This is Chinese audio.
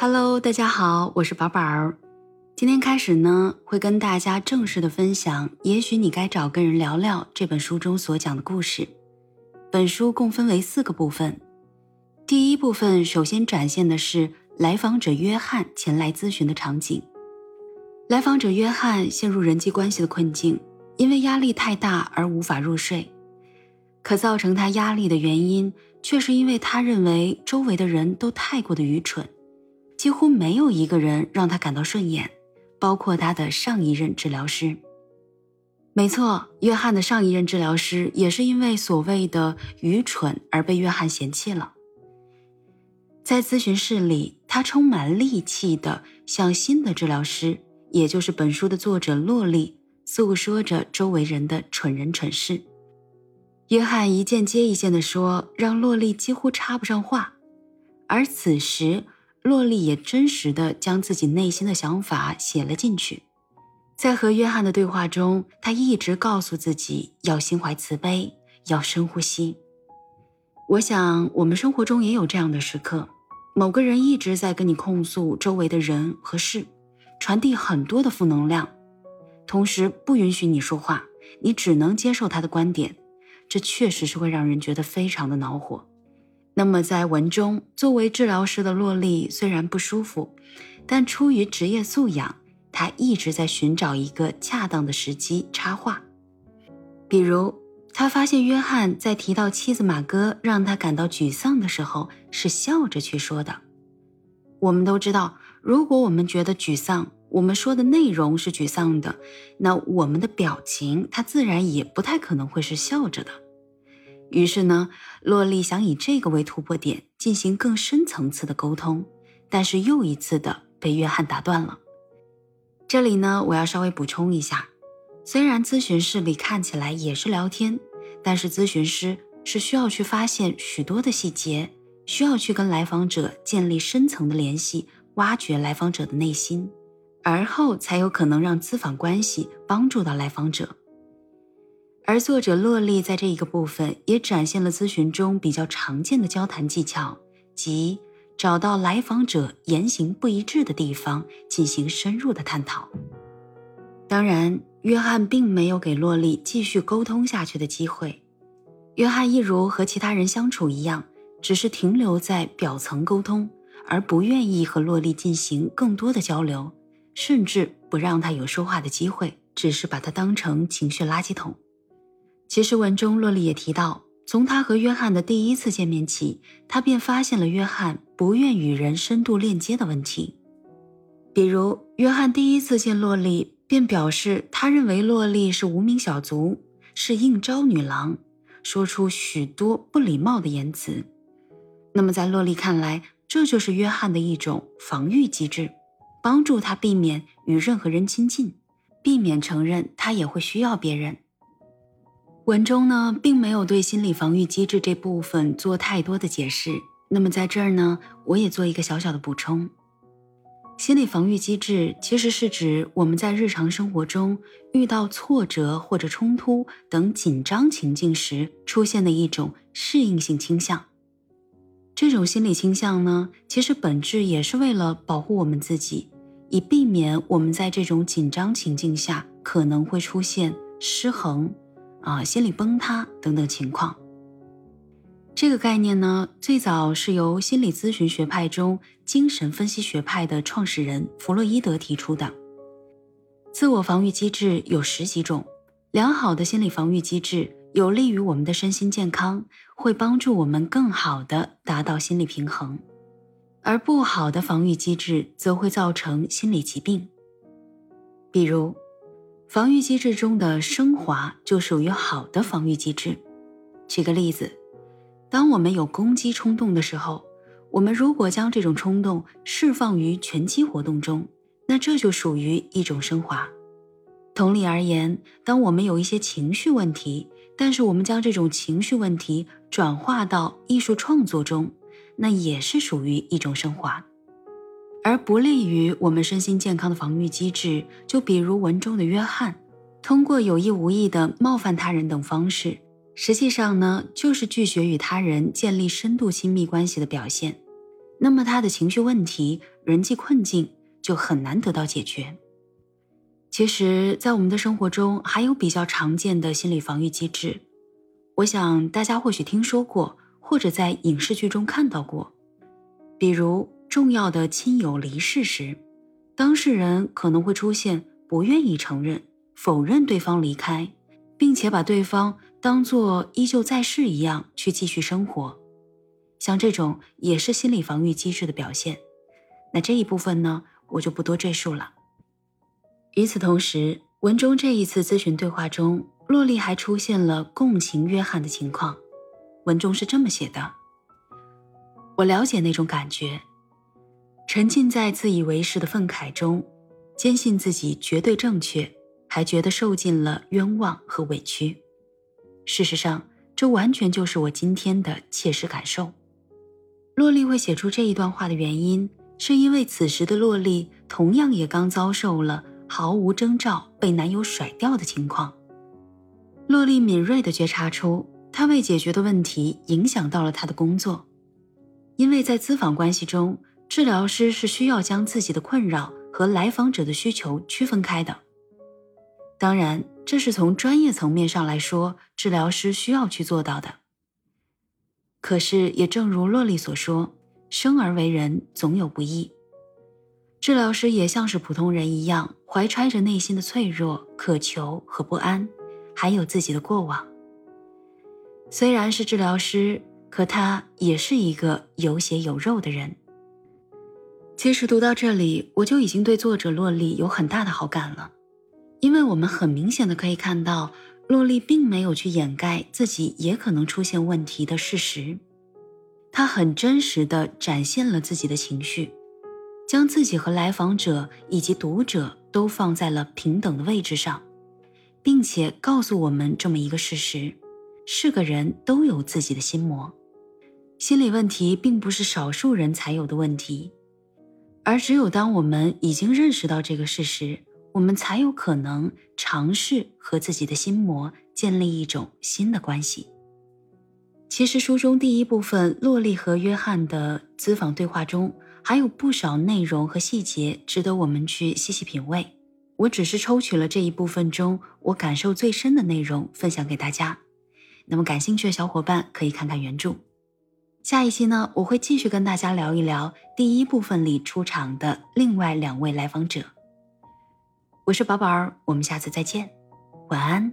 Hello，大家好，我是宝宝。今天开始呢，会跟大家正式的分享《也许你该找个人聊聊》这本书中所讲的故事。本书共分为四个部分。第一部分首先展现的是来访者约翰前来咨询的场景。来访者约翰陷入人际关系的困境，因为压力太大而无法入睡。可造成他压力的原因，却是因为他认为周围的人都太过的愚蠢。几乎没有一个人让他感到顺眼，包括他的上一任治疗师。没错，约翰的上一任治疗师也是因为所谓的愚蠢而被约翰嫌弃了。在咨询室里，他充满戾气的向新的治疗师，也就是本书的作者洛丽，诉说着周围人的蠢人蠢事。约翰一件接一件的说，让洛丽几乎插不上话。而此时，洛丽也真实的将自己内心的想法写了进去，在和约翰的对话中，他一直告诉自己要心怀慈悲，要深呼吸。我想，我们生活中也有这样的时刻，某个人一直在跟你控诉周围的人和事，传递很多的负能量，同时不允许你说话，你只能接受他的观点，这确实是会让人觉得非常的恼火。那么，在文中，作为治疗师的洛丽虽然不舒服，但出于职业素养，她一直在寻找一个恰当的时机插话。比如，他发现约翰在提到妻子马哥让他感到沮丧的时候，是笑着去说的。我们都知道，如果我们觉得沮丧，我们说的内容是沮丧的，那我们的表情，他自然也不太可能会是笑着的。于是呢，洛丽想以这个为突破点进行更深层次的沟通，但是又一次的被约翰打断了。这里呢，我要稍微补充一下，虽然咨询室里看起来也是聊天，但是咨询师是需要去发现许多的细节，需要去跟来访者建立深层的联系，挖掘来访者的内心，而后才有可能让咨访关系帮助到来访者。而作者洛丽在这一个部分也展现了咨询中比较常见的交谈技巧，即找到来访者言行不一致的地方进行深入的探讨。当然，约翰并没有给洛丽继续沟通下去的机会。约翰一如和其他人相处一样，只是停留在表层沟通，而不愿意和洛丽进行更多的交流，甚至不让他有说话的机会，只是把他当成情绪垃圾桶。其实文中洛丽也提到，从他和约翰的第一次见面起，他便发现了约翰不愿与人深度链接的问题。比如，约翰第一次见洛丽，便表示他认为洛丽是无名小卒，是应招女郎，说出许多不礼貌的言辞。那么，在洛丽看来，这就是约翰的一种防御机制，帮助他避免与任何人亲近，避免承认他也会需要别人。文中呢，并没有对心理防御机制这部分做太多的解释。那么在这儿呢，我也做一个小小的补充。心理防御机制其实是指我们在日常生活中遇到挫折或者冲突等紧张情境时出现的一种适应性倾向。这种心理倾向呢，其实本质也是为了保护我们自己，以避免我们在这种紧张情境下可能会出现失衡。啊，心理崩塌等等情况。这个概念呢，最早是由心理咨询学派中精神分析学派的创始人弗洛伊德提出的。自我防御机制有十几种，良好的心理防御机制有利于我们的身心健康，会帮助我们更好的达到心理平衡；而不好的防御机制则会造成心理疾病，比如。防御机制中的升华就属于好的防御机制。举个例子，当我们有攻击冲动的时候，我们如果将这种冲动释放于拳击活动中，那这就属于一种升华。同理而言，当我们有一些情绪问题，但是我们将这种情绪问题转化到艺术创作中，那也是属于一种升华。而不利于我们身心健康的防御机制，就比如文中的约翰，通过有意无意的冒犯他人等方式，实际上呢，就是拒绝与他人建立深度亲密关系的表现。那么他的情绪问题人际困境就很难得到解决。其实，在我们的生活中，还有比较常见的心理防御机制，我想大家或许听说过，或者在影视剧中看到过。比如，重要的亲友离世时，当事人可能会出现不愿意承认、否认对方离开，并且把对方当作依旧在世一样去继续生活。像这种也是心理防御机制的表现。那这一部分呢，我就不多赘述了。与此同时，文中这一次咨询对话中，洛丽还出现了共情约翰的情况。文中是这么写的：“我了解那种感觉，沉浸在自以为是的愤慨中，坚信自己绝对正确，还觉得受尽了冤枉和委屈。事实上，这完全就是我今天的切实感受。”洛丽会写出这一段话的原因，是因为此时的洛丽同样也刚遭受了。毫无征兆被男友甩掉的情况，洛丽敏锐地觉察出，她未解决的问题影响到了她的工作。因为在咨访关系中，治疗师是需要将自己的困扰和来访者的需求区分开的。当然，这是从专业层面上来说，治疗师需要去做到的。可是，也正如洛丽所说，生而为人，总有不易。治疗师也像是普通人一样，怀揣着内心的脆弱、渴求和不安，还有自己的过往。虽然是治疗师，可他也是一个有血有肉的人。其实读到这里，我就已经对作者洛丽有很大的好感了，因为我们很明显的可以看到，洛丽并没有去掩盖自己也可能出现问题的事实，她很真实的展现了自己的情绪。将自己和来访者以及读者都放在了平等的位置上，并且告诉我们这么一个事实：是个人都有自己的心魔，心理问题并不是少数人才有的问题，而只有当我们已经认识到这个事实，我们才有可能尝试和自己的心魔建立一种新的关系。其实书中第一部分洛丽和约翰的咨访对话中。还有不少内容和细节值得我们去细细品味。我只是抽取了这一部分中我感受最深的内容分享给大家。那么感兴趣的小伙伴可以看看原著。下一期呢，我会继续跟大家聊一聊第一部分里出场的另外两位来访者。我是宝宝儿，我们下次再见，晚安。